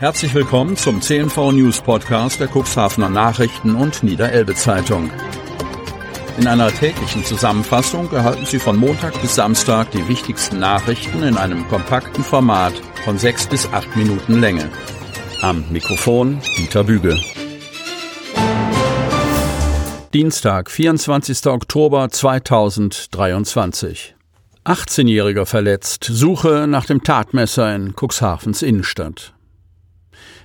Herzlich willkommen zum CNV News Podcast der Cuxhavener Nachrichten und Niederelbe Zeitung. In einer täglichen Zusammenfassung erhalten Sie von Montag bis Samstag die wichtigsten Nachrichten in einem kompakten Format von sechs bis acht Minuten Länge. Am Mikrofon Dieter Büge. Dienstag, 24. Oktober 2023. 18-Jähriger verletzt. Suche nach dem Tatmesser in Cuxhavens Innenstadt.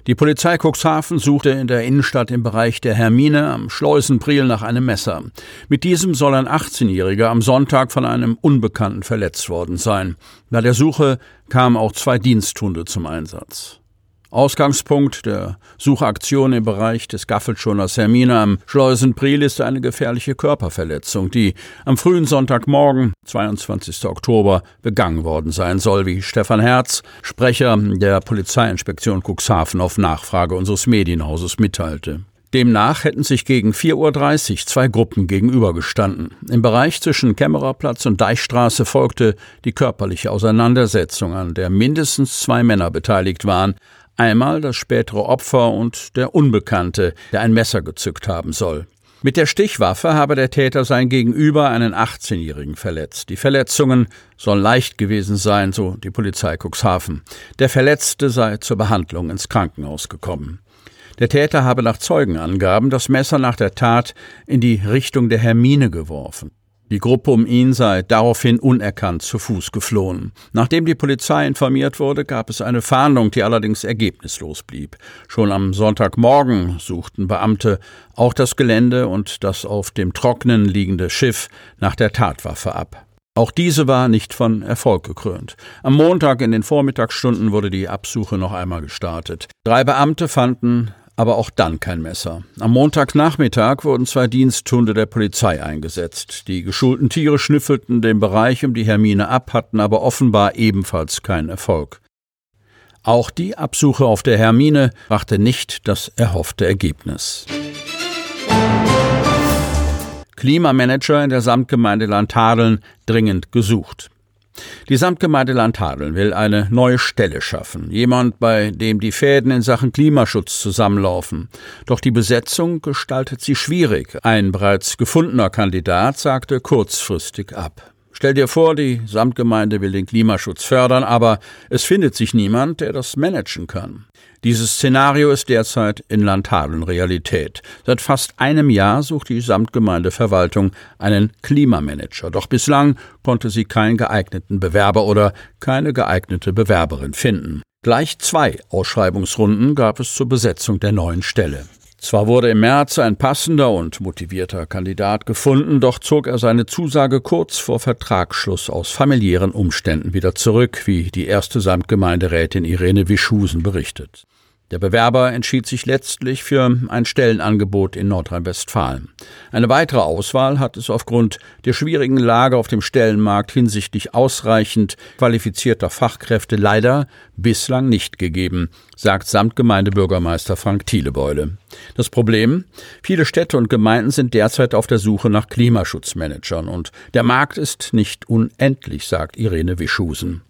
Die Polizei Cuxhaven suchte in der Innenstadt im Bereich der Hermine am Schleusenpriel nach einem Messer. Mit diesem soll ein 18-Jähriger am Sonntag von einem Unbekannten verletzt worden sein. Bei der Suche kamen auch zwei Diensthunde zum Einsatz. Ausgangspunkt der Suchaktion im Bereich des Gaffelschoners Hermine am Schleusenpriel ist eine gefährliche Körperverletzung, die am frühen Sonntagmorgen, 22. Oktober, begangen worden sein soll, wie Stefan Herz, Sprecher der Polizeiinspektion Cuxhaven auf Nachfrage unseres Medienhauses mitteilte. Demnach hätten sich gegen 4.30 Uhr zwei Gruppen gegenübergestanden. Im Bereich zwischen Kämmererplatz und Deichstraße folgte die körperliche Auseinandersetzung, an der mindestens zwei Männer beteiligt waren, Einmal das spätere Opfer und der Unbekannte, der ein Messer gezückt haben soll. Mit der Stichwaffe habe der Täter sein Gegenüber einen 18-Jährigen verletzt. Die Verletzungen sollen leicht gewesen sein, so die Polizei Cuxhaven. Der Verletzte sei zur Behandlung ins Krankenhaus gekommen. Der Täter habe nach Zeugenangaben das Messer nach der Tat in die Richtung der Hermine geworfen. Die Gruppe um ihn sei daraufhin unerkannt zu Fuß geflohen. Nachdem die Polizei informiert wurde, gab es eine Fahndung, die allerdings ergebnislos blieb. Schon am Sonntagmorgen suchten Beamte auch das Gelände und das auf dem Trocknen liegende Schiff nach der Tatwaffe ab. Auch diese war nicht von Erfolg gekrönt. Am Montag in den Vormittagsstunden wurde die Absuche noch einmal gestartet. Drei Beamte fanden aber auch dann kein Messer. Am Montagnachmittag wurden zwei Diensthunde der Polizei eingesetzt. Die geschulten Tiere schnüffelten den Bereich um die Hermine ab, hatten aber offenbar ebenfalls keinen Erfolg. Auch die Absuche auf der Hermine brachte nicht das erhoffte Ergebnis. Klimamanager in der Samtgemeinde Landhadeln dringend gesucht. Die Samtgemeinde Landhadeln will eine neue Stelle schaffen. Jemand, bei dem die Fäden in Sachen Klimaschutz zusammenlaufen. Doch die Besetzung gestaltet sie schwierig. Ein bereits gefundener Kandidat sagte kurzfristig ab. Stell dir vor, die Samtgemeinde will den Klimaschutz fördern, aber es findet sich niemand, der das managen kann. Dieses Szenario ist derzeit in Landhadeln Realität. Seit fast einem Jahr sucht die Samtgemeindeverwaltung einen Klimamanager. Doch bislang konnte sie keinen geeigneten Bewerber oder keine geeignete Bewerberin finden. Gleich zwei Ausschreibungsrunden gab es zur Besetzung der neuen Stelle. Zwar wurde im März ein passender und motivierter Kandidat gefunden, doch zog er seine Zusage kurz vor Vertragsschluss aus familiären Umständen wieder zurück, wie die erste Samtgemeinderätin Irene Wischusen berichtet. Der Bewerber entschied sich letztlich für ein Stellenangebot in Nordrhein-Westfalen. Eine weitere Auswahl hat es aufgrund der schwierigen Lage auf dem Stellenmarkt hinsichtlich ausreichend qualifizierter Fachkräfte leider bislang nicht gegeben, sagt Samtgemeindebürgermeister Frank Thielebeule. Das Problem? Viele Städte und Gemeinden sind derzeit auf der Suche nach Klimaschutzmanagern und der Markt ist nicht unendlich, sagt Irene Wischusen.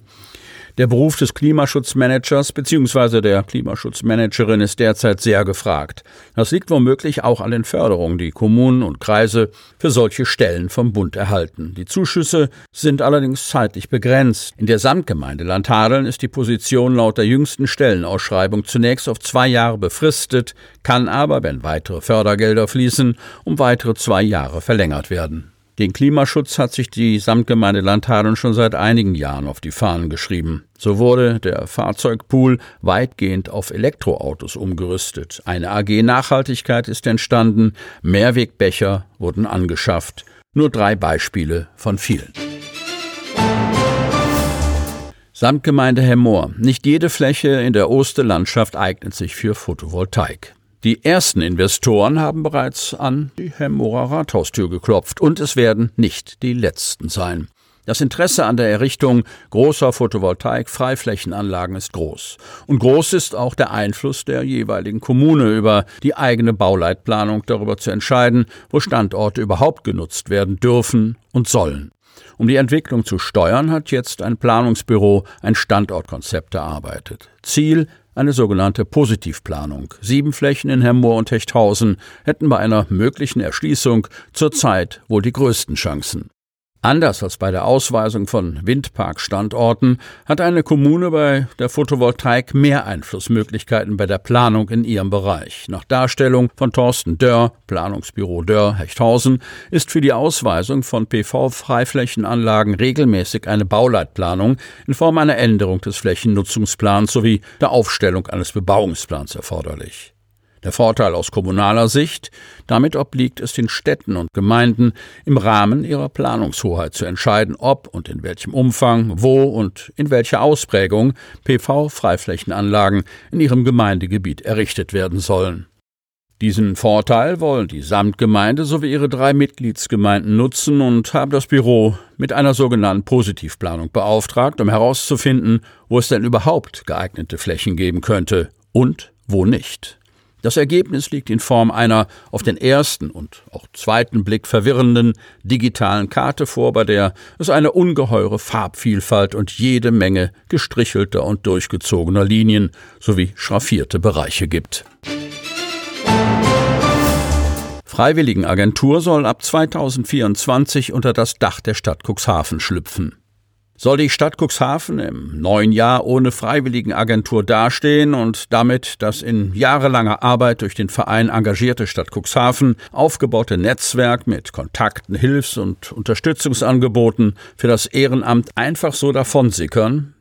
Der Beruf des Klimaschutzmanagers bzw. der Klimaschutzmanagerin ist derzeit sehr gefragt. Das liegt womöglich auch an den Förderungen, die Kommunen und Kreise für solche Stellen vom Bund erhalten. Die Zuschüsse sind allerdings zeitlich begrenzt. In der Samtgemeinde Landhadeln ist die Position laut der jüngsten Stellenausschreibung zunächst auf zwei Jahre befristet, kann aber, wenn weitere Fördergelder fließen, um weitere zwei Jahre verlängert werden. Den Klimaschutz hat sich die Samtgemeinde Landhadeln schon seit einigen Jahren auf die Fahnen geschrieben. So wurde der Fahrzeugpool weitgehend auf Elektroautos umgerüstet. Eine AG Nachhaltigkeit ist entstanden, Mehrwegbecher wurden angeschafft. Nur drei Beispiele von vielen. Samtgemeinde Hemmoor. Nicht jede Fläche in der Osterlandschaft eignet sich für Photovoltaik. Die ersten Investoren haben bereits an die Hemmorer Rathaustür geklopft und es werden nicht die letzten sein. Das Interesse an der Errichtung großer Photovoltaik-Freiflächenanlagen ist groß. Und groß ist auch der Einfluss der jeweiligen Kommune über die eigene Bauleitplanung darüber zu entscheiden, wo Standorte überhaupt genutzt werden dürfen und sollen. Um die Entwicklung zu steuern, hat jetzt ein Planungsbüro ein Standortkonzept erarbeitet. Ziel eine sogenannte Positivplanung. Sieben Flächen in Hemmoor und Hechthausen hätten bei einer möglichen Erschließung zurzeit wohl die größten Chancen. Anders als bei der Ausweisung von Windparkstandorten hat eine Kommune bei der Photovoltaik mehr Einflussmöglichkeiten bei der Planung in ihrem Bereich. Nach Darstellung von Thorsten Dörr, Planungsbüro Dörr Hechthausen, ist für die Ausweisung von PV-Freiflächenanlagen regelmäßig eine Bauleitplanung in Form einer Änderung des Flächennutzungsplans sowie der Aufstellung eines Bebauungsplans erforderlich. Der Vorteil aus kommunaler Sicht, damit obliegt es den Städten und Gemeinden, im Rahmen ihrer Planungshoheit zu entscheiden, ob und in welchem Umfang, wo und in welcher Ausprägung PV-Freiflächenanlagen in ihrem Gemeindegebiet errichtet werden sollen. Diesen Vorteil wollen die Samtgemeinde sowie ihre drei Mitgliedsgemeinden nutzen und haben das Büro mit einer sogenannten Positivplanung beauftragt, um herauszufinden, wo es denn überhaupt geeignete Flächen geben könnte und wo nicht. Das Ergebnis liegt in Form einer auf den ersten und auch zweiten Blick verwirrenden digitalen Karte vor, bei der es eine ungeheure Farbvielfalt und jede Menge gestrichelter und durchgezogener Linien sowie schraffierte Bereiche gibt. Freiwilligenagentur soll ab 2024 unter das Dach der Stadt Cuxhaven schlüpfen. Soll die Stadt Cuxhaven im neuen Jahr ohne Freiwilligenagentur dastehen und damit das in jahrelanger Arbeit durch den Verein engagierte Stadt Cuxhaven aufgebaute Netzwerk mit Kontakten, Hilfs- und Unterstützungsangeboten für das Ehrenamt einfach so davonsickern?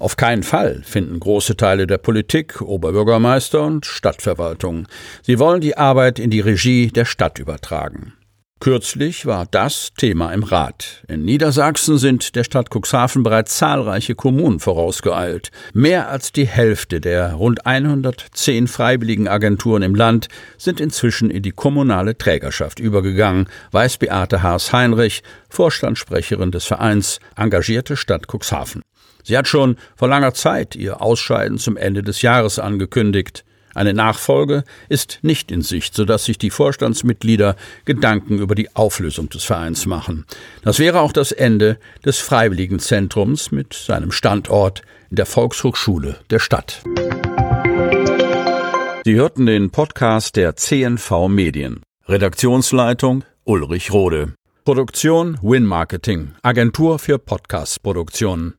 Auf keinen Fall finden große Teile der Politik, Oberbürgermeister und Stadtverwaltung. Sie wollen die Arbeit in die Regie der Stadt übertragen. Kürzlich war das Thema im Rat. In Niedersachsen sind der Stadt Cuxhaven bereits zahlreiche Kommunen vorausgeeilt. Mehr als die Hälfte der rund 110 Freiwilligenagenturen im Land sind inzwischen in die kommunale Trägerschaft übergegangen, weiß Beate Haas-Heinrich, Vorstandssprecherin des Vereins Engagierte Stadt Cuxhaven. Sie hat schon vor langer Zeit ihr Ausscheiden zum Ende des Jahres angekündigt. Eine Nachfolge ist nicht in Sicht, sodass sich die Vorstandsmitglieder Gedanken über die Auflösung des Vereins machen. Das wäre auch das Ende des Freiwilligenzentrums mit seinem Standort in der Volkshochschule der Stadt. Sie hörten den Podcast der CNV Medien. Redaktionsleitung Ulrich Rode. Produktion Win Marketing, Agentur für Podcast-Produktionen.